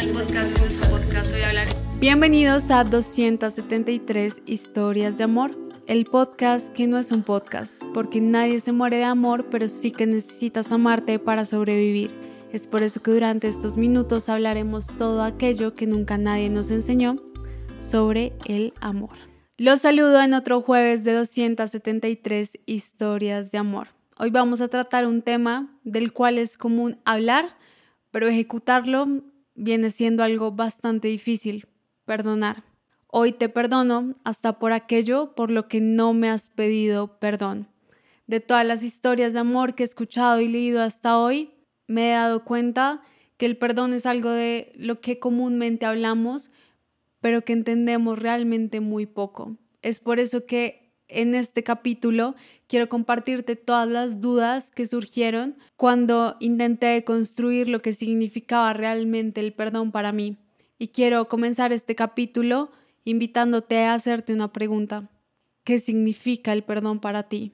Bienvenidos al podcast. Hoy a 273 historias de amor. El podcast que no es un podcast, porque nadie se muere de amor, pero sí que necesitas amarte para sobrevivir. Es por eso que durante estos minutos hablaremos todo aquello que nunca nadie nos enseñó sobre el amor. Los saludo en otro jueves de 273 historias de amor. Hoy vamos a tratar un tema del cual es común hablar, pero ejecutarlo viene siendo algo bastante difícil, perdonar. Hoy te perdono hasta por aquello por lo que no me has pedido perdón. De todas las historias de amor que he escuchado y leído hasta hoy, me he dado cuenta que el perdón es algo de lo que comúnmente hablamos, pero que entendemos realmente muy poco. Es por eso que en este capítulo quiero compartirte todas las dudas que surgieron cuando intenté construir lo que significaba realmente el perdón para mí. Y quiero comenzar este capítulo invitándote a hacerte una pregunta. ¿Qué significa el perdón para ti?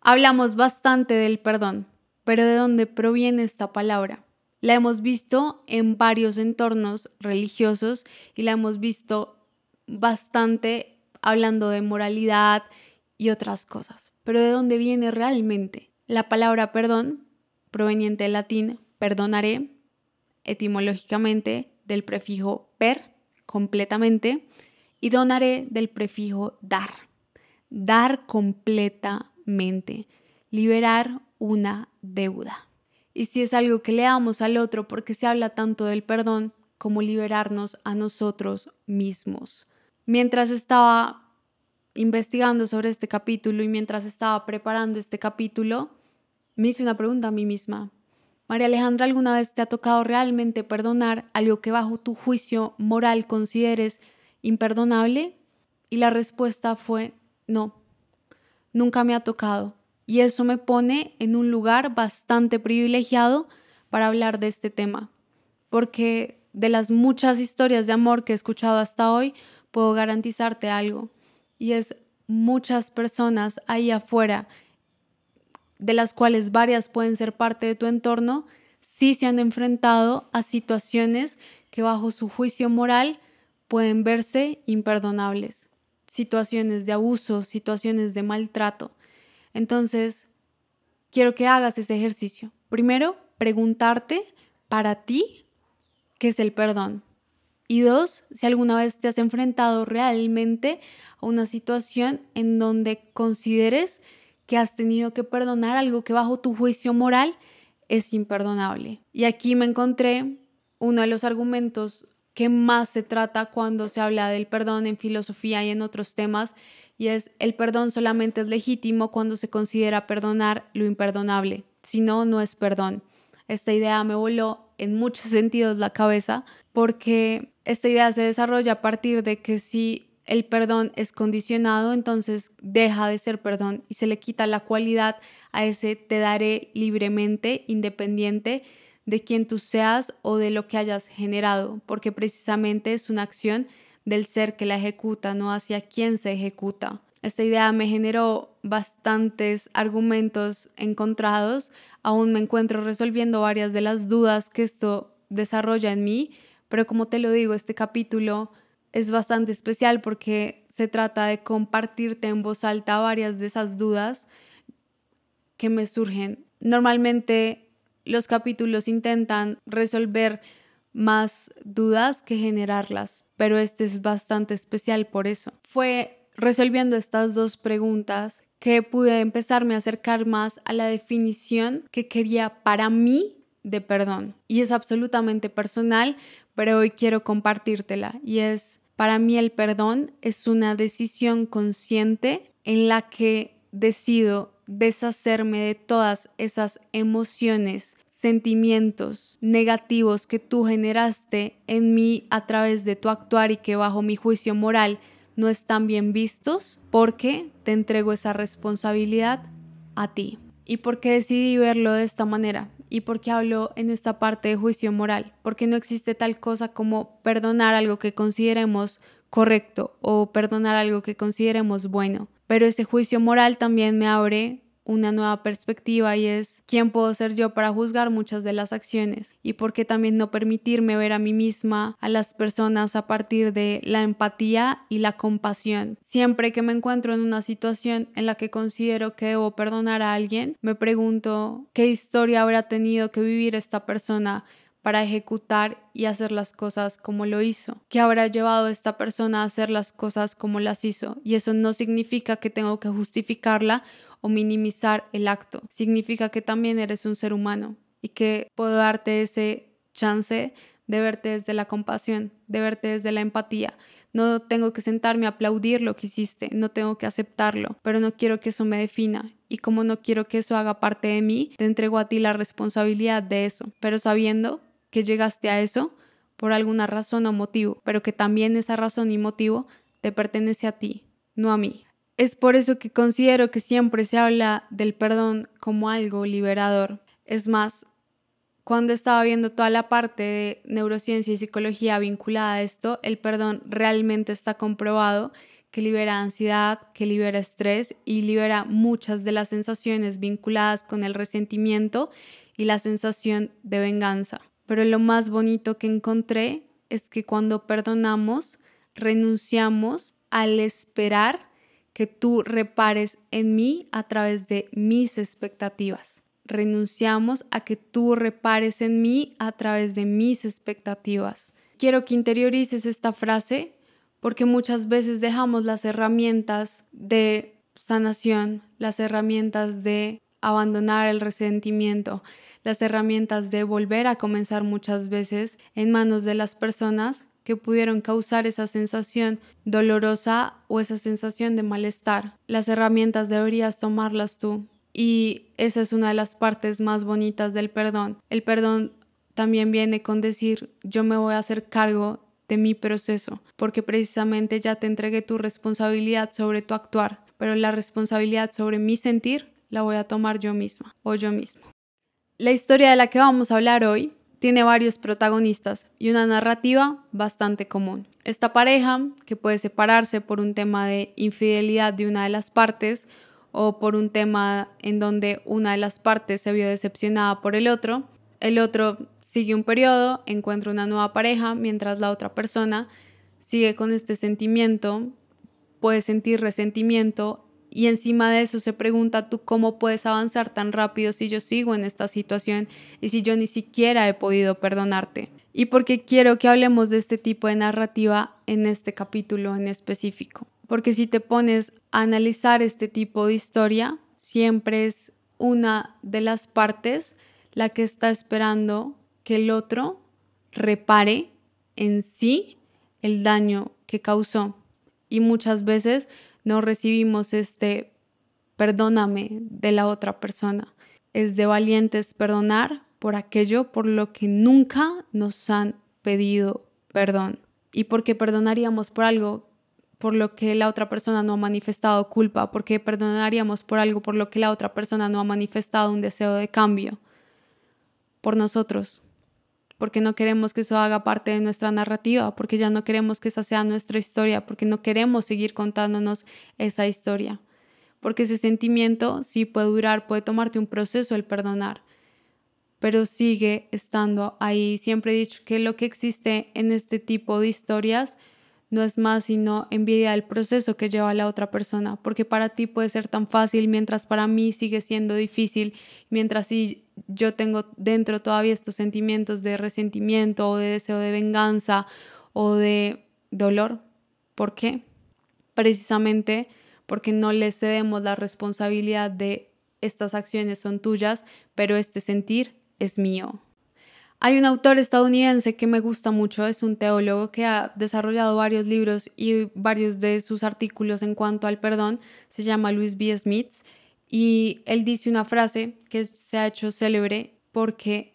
Hablamos bastante del perdón, pero ¿de dónde proviene esta palabra? La hemos visto en varios entornos religiosos y la hemos visto bastante hablando de moralidad y otras cosas. Pero ¿de dónde viene realmente? La palabra perdón, proveniente del latín perdonaré, etimológicamente del prefijo per, completamente, y donaré del prefijo dar, dar completamente, liberar una deuda. Y si es algo que le damos al otro, porque se habla tanto del perdón como liberarnos a nosotros mismos. Mientras estaba investigando sobre este capítulo y mientras estaba preparando este capítulo, me hice una pregunta a mí misma. María Alejandra, ¿alguna vez te ha tocado realmente perdonar algo que bajo tu juicio moral consideres imperdonable? Y la respuesta fue no, nunca me ha tocado. Y eso me pone en un lugar bastante privilegiado para hablar de este tema, porque de las muchas historias de amor que he escuchado hasta hoy, puedo garantizarte algo y es muchas personas ahí afuera, de las cuales varias pueden ser parte de tu entorno, sí se han enfrentado a situaciones que bajo su juicio moral pueden verse imperdonables, situaciones de abuso, situaciones de maltrato. Entonces, quiero que hagas ese ejercicio. Primero, preguntarte para ti qué es el perdón. Y dos, si alguna vez te has enfrentado realmente a una situación en donde consideres que has tenido que perdonar algo que bajo tu juicio moral es imperdonable. Y aquí me encontré uno de los argumentos que más se trata cuando se habla del perdón en filosofía y en otros temas, y es el perdón solamente es legítimo cuando se considera perdonar lo imperdonable, si no, no es perdón. Esta idea me voló en muchos sentidos la cabeza porque esta idea se desarrolla a partir de que si el perdón es condicionado, entonces deja de ser perdón y se le quita la cualidad a ese te daré libremente, independiente de quien tú seas o de lo que hayas generado, porque precisamente es una acción del ser que la ejecuta, no hacia quien se ejecuta. Esta idea me generó bastantes argumentos encontrados, aún me encuentro resolviendo varias de las dudas que esto desarrolla en mí, pero como te lo digo, este capítulo es bastante especial porque se trata de compartirte en voz alta varias de esas dudas que me surgen. Normalmente los capítulos intentan resolver más dudas que generarlas, pero este es bastante especial por eso. Fue resolviendo estas dos preguntas que pude empezarme a acercar más a la definición que quería para mí de perdón. Y es absolutamente personal, pero hoy quiero compartírtela. Y es, para mí el perdón es una decisión consciente en la que decido deshacerme de todas esas emociones, sentimientos negativos que tú generaste en mí a través de tu actuar y que bajo mi juicio moral no están bien vistos, porque te entrego esa responsabilidad a ti. ¿Y por qué decidí verlo de esta manera? ¿Y por qué hablo en esta parte de juicio moral? Porque no existe tal cosa como perdonar algo que consideremos correcto o perdonar algo que consideremos bueno. Pero ese juicio moral también me abre una nueva perspectiva y es quién puedo ser yo para juzgar muchas de las acciones y por qué también no permitirme ver a mí misma, a las personas a partir de la empatía y la compasión. Siempre que me encuentro en una situación en la que considero que debo perdonar a alguien, me pregunto qué historia habrá tenido que vivir esta persona para ejecutar y hacer las cosas como lo hizo. ¿Qué habrá llevado a esta persona a hacer las cosas como las hizo? Y eso no significa que tengo que justificarla o minimizar el acto. Significa que también eres un ser humano y que puedo darte ese chance de verte desde la compasión, de verte desde la empatía. No tengo que sentarme a aplaudir lo que hiciste, no tengo que aceptarlo, pero no quiero que eso me defina. Y como no quiero que eso haga parte de mí, te entrego a ti la responsabilidad de eso, pero sabiendo que llegaste a eso por alguna razón o motivo, pero que también esa razón y motivo te pertenece a ti, no a mí. Es por eso que considero que siempre se habla del perdón como algo liberador. Es más, cuando estaba viendo toda la parte de neurociencia y psicología vinculada a esto, el perdón realmente está comprobado que libera ansiedad, que libera estrés y libera muchas de las sensaciones vinculadas con el resentimiento y la sensación de venganza. Pero lo más bonito que encontré es que cuando perdonamos, renunciamos al esperar que tú repares en mí a través de mis expectativas. Renunciamos a que tú repares en mí a través de mis expectativas. Quiero que interiorices esta frase porque muchas veces dejamos las herramientas de sanación, las herramientas de abandonar el resentimiento, las herramientas de volver a comenzar muchas veces en manos de las personas que pudieron causar esa sensación dolorosa o esa sensación de malestar. Las herramientas deberías tomarlas tú. Y esa es una de las partes más bonitas del perdón. El perdón también viene con decir yo me voy a hacer cargo de mi proceso, porque precisamente ya te entregué tu responsabilidad sobre tu actuar, pero la responsabilidad sobre mi sentir la voy a tomar yo misma o yo mismo. La historia de la que vamos a hablar hoy tiene varios protagonistas y una narrativa bastante común. Esta pareja, que puede separarse por un tema de infidelidad de una de las partes o por un tema en donde una de las partes se vio decepcionada por el otro, el otro sigue un periodo, encuentra una nueva pareja, mientras la otra persona sigue con este sentimiento, puede sentir resentimiento y encima de eso se pregunta tú cómo puedes avanzar tan rápido si yo sigo en esta situación y si yo ni siquiera he podido perdonarte. Y porque quiero que hablemos de este tipo de narrativa en este capítulo en específico. Porque si te pones a analizar este tipo de historia, siempre es una de las partes la que está esperando que el otro repare en sí el daño que causó. Y muchas veces no recibimos este perdóname de la otra persona. Es de valientes perdonar por aquello por lo que nunca nos han pedido perdón. ¿Y por qué perdonaríamos por algo por lo que la otra persona no ha manifestado culpa? ¿Por qué perdonaríamos por algo por lo que la otra persona no ha manifestado un deseo de cambio? Por nosotros, porque no queremos que eso haga parte de nuestra narrativa, porque ya no queremos que esa sea nuestra historia, porque no queremos seguir contándonos esa historia. Porque ese sentimiento sí puede durar, puede tomarte un proceso el perdonar, pero sigue estando ahí. Siempre he dicho que lo que existe en este tipo de historias no es más sino envidia del proceso que lleva la otra persona, porque para ti puede ser tan fácil mientras para mí sigue siendo difícil, mientras yo tengo dentro todavía estos sentimientos de resentimiento o de deseo de venganza o de dolor. ¿Por qué? Precisamente porque no le cedemos la responsabilidad de estas acciones son tuyas, pero este sentir es mío. Hay un autor estadounidense que me gusta mucho, es un teólogo que ha desarrollado varios libros y varios de sus artículos en cuanto al perdón, se llama Louis B. Smith y él dice una frase que se ha hecho célebre porque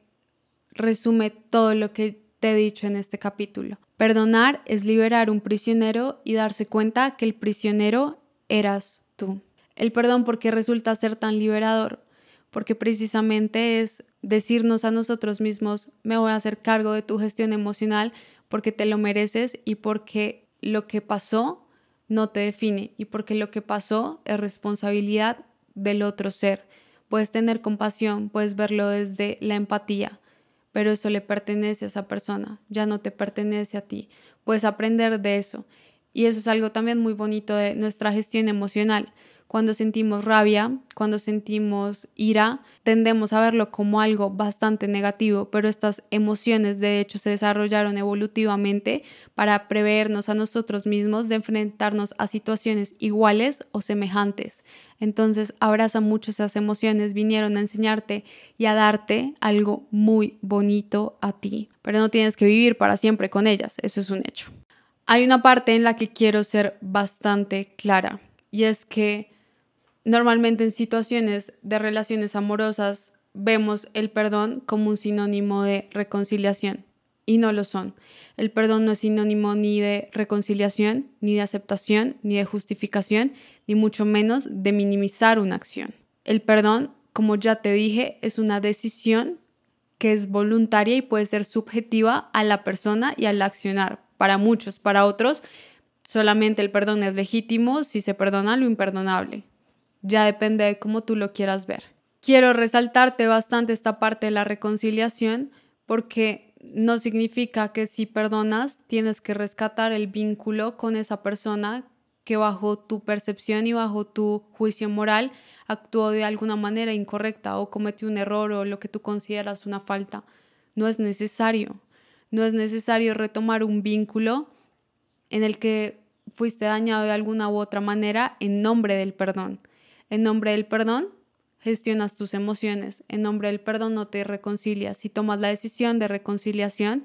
resume todo lo que te he dicho en este capítulo. Perdonar es liberar un prisionero y darse cuenta que el prisionero eras tú. El perdón porque resulta ser tan liberador, porque precisamente es decirnos a nosotros mismos, me voy a hacer cargo de tu gestión emocional porque te lo mereces y porque lo que pasó no te define y porque lo que pasó es responsabilidad del otro ser. Puedes tener compasión, puedes verlo desde la empatía, pero eso le pertenece a esa persona, ya no te pertenece a ti. Puedes aprender de eso. Y eso es algo también muy bonito de nuestra gestión emocional. Cuando sentimos rabia, cuando sentimos ira, tendemos a verlo como algo bastante negativo, pero estas emociones de hecho se desarrollaron evolutivamente para prevernos a nosotros mismos de enfrentarnos a situaciones iguales o semejantes. Entonces, abraza mucho esas emociones, vinieron a enseñarte y a darte algo muy bonito a ti, pero no tienes que vivir para siempre con ellas, eso es un hecho. Hay una parte en la que quiero ser bastante clara y es que Normalmente en situaciones de relaciones amorosas vemos el perdón como un sinónimo de reconciliación y no lo son. El perdón no es sinónimo ni de reconciliación, ni de aceptación, ni de justificación, ni mucho menos de minimizar una acción. El perdón, como ya te dije, es una decisión que es voluntaria y puede ser subjetiva a la persona y al accionar. Para muchos, para otros, solamente el perdón es legítimo si se perdona lo imperdonable. Ya depende de cómo tú lo quieras ver. Quiero resaltarte bastante esta parte de la reconciliación porque no significa que si perdonas tienes que rescatar el vínculo con esa persona que bajo tu percepción y bajo tu juicio moral actuó de alguna manera incorrecta o cometió un error o lo que tú consideras una falta. No es necesario. No es necesario retomar un vínculo en el que fuiste dañado de alguna u otra manera en nombre del perdón. En nombre del perdón, gestionas tus emociones. En nombre del perdón no te reconcilias. Si tomas la decisión de reconciliación,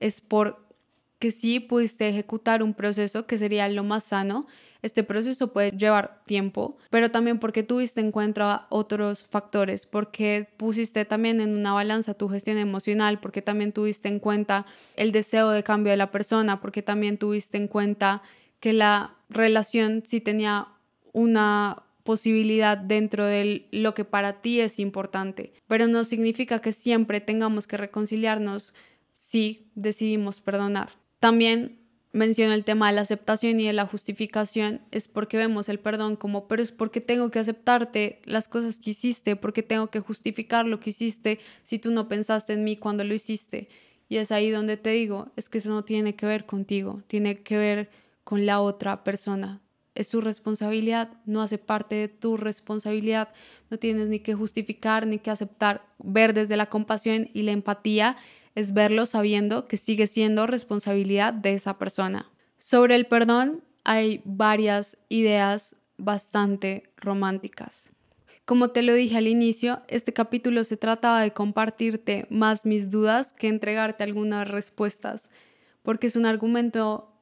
es porque sí pudiste ejecutar un proceso que sería lo más sano. Este proceso puede llevar tiempo, pero también porque tuviste en cuenta otros factores, porque pusiste también en una balanza tu gestión emocional, porque también tuviste en cuenta el deseo de cambio de la persona, porque también tuviste en cuenta que la relación sí tenía una posibilidad dentro de lo que para ti es importante, pero no significa que siempre tengamos que reconciliarnos si decidimos perdonar. También menciono el tema de la aceptación y de la justificación, es porque vemos el perdón como, pero es porque tengo que aceptarte las cosas que hiciste, porque tengo que justificar lo que hiciste si tú no pensaste en mí cuando lo hiciste. Y es ahí donde te digo, es que eso no tiene que ver contigo, tiene que ver con la otra persona es su responsabilidad, no hace parte de tu responsabilidad, no tienes ni que justificar ni que aceptar. Ver desde la compasión y la empatía es verlo sabiendo que sigue siendo responsabilidad de esa persona. Sobre el perdón hay varias ideas bastante románticas. Como te lo dije al inicio, este capítulo se trataba de compartirte más mis dudas que entregarte algunas respuestas, porque es un argumento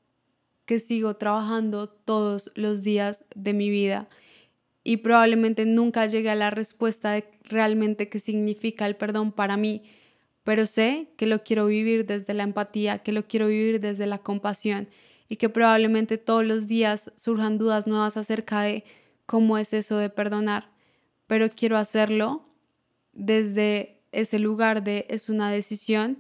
que sigo trabajando todos los días de mi vida. Y probablemente nunca llegue a la respuesta de realmente qué significa el perdón para mí, pero sé que lo quiero vivir desde la empatía, que lo quiero vivir desde la compasión y que probablemente todos los días surjan dudas nuevas acerca de cómo es eso de perdonar, pero quiero hacerlo desde ese lugar de es una decisión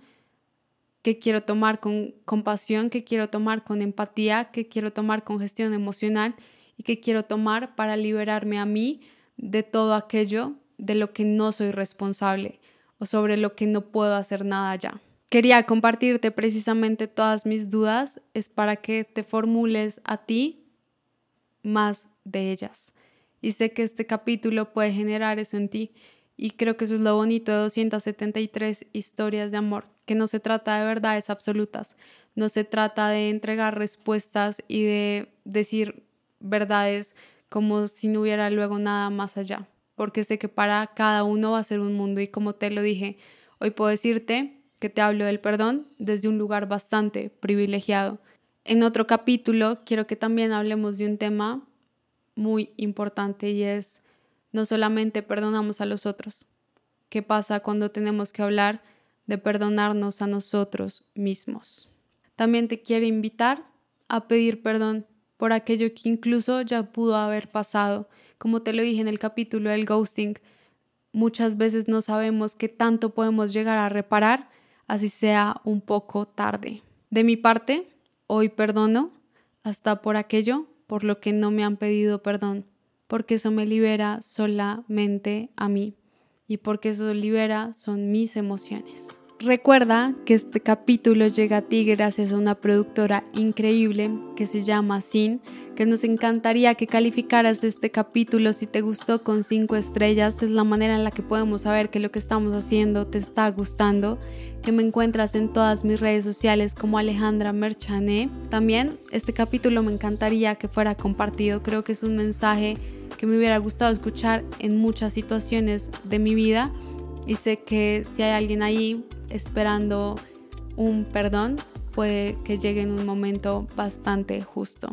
que quiero tomar con compasión, que quiero tomar con empatía, que quiero tomar con gestión emocional y que quiero tomar para liberarme a mí de todo aquello de lo que no soy responsable o sobre lo que no puedo hacer nada ya. Quería compartirte precisamente todas mis dudas, es para que te formules a ti más de ellas. Y sé que este capítulo puede generar eso en ti. Y creo que eso es lo bonito de 273 historias de amor, que no se trata de verdades absolutas, no se trata de entregar respuestas y de decir verdades como si no hubiera luego nada más allá, porque sé que para cada uno va a ser un mundo y como te lo dije, hoy puedo decirte que te hablo del perdón desde un lugar bastante privilegiado. En otro capítulo quiero que también hablemos de un tema muy importante y es no solamente perdonamos a los otros. ¿Qué pasa cuando tenemos que hablar de perdonarnos a nosotros mismos? También te quiero invitar a pedir perdón por aquello que incluso ya pudo haber pasado. Como te lo dije en el capítulo del ghosting, muchas veces no sabemos qué tanto podemos llegar a reparar, así sea un poco tarde. De mi parte, hoy perdono hasta por aquello por lo que no me han pedido perdón porque eso me libera solamente a mí y porque eso libera son mis emociones. Recuerda que este capítulo llega a ti gracias a una productora increíble que se llama Sin, que nos encantaría que calificaras este capítulo si te gustó con 5 estrellas. Es la manera en la que podemos saber que lo que estamos haciendo te está gustando, que me encuentras en todas mis redes sociales como Alejandra Merchané. También este capítulo me encantaría que fuera compartido. Creo que es un mensaje que me hubiera gustado escuchar en muchas situaciones de mi vida y sé que si hay alguien ahí esperando un perdón, puede que llegue en un momento bastante justo.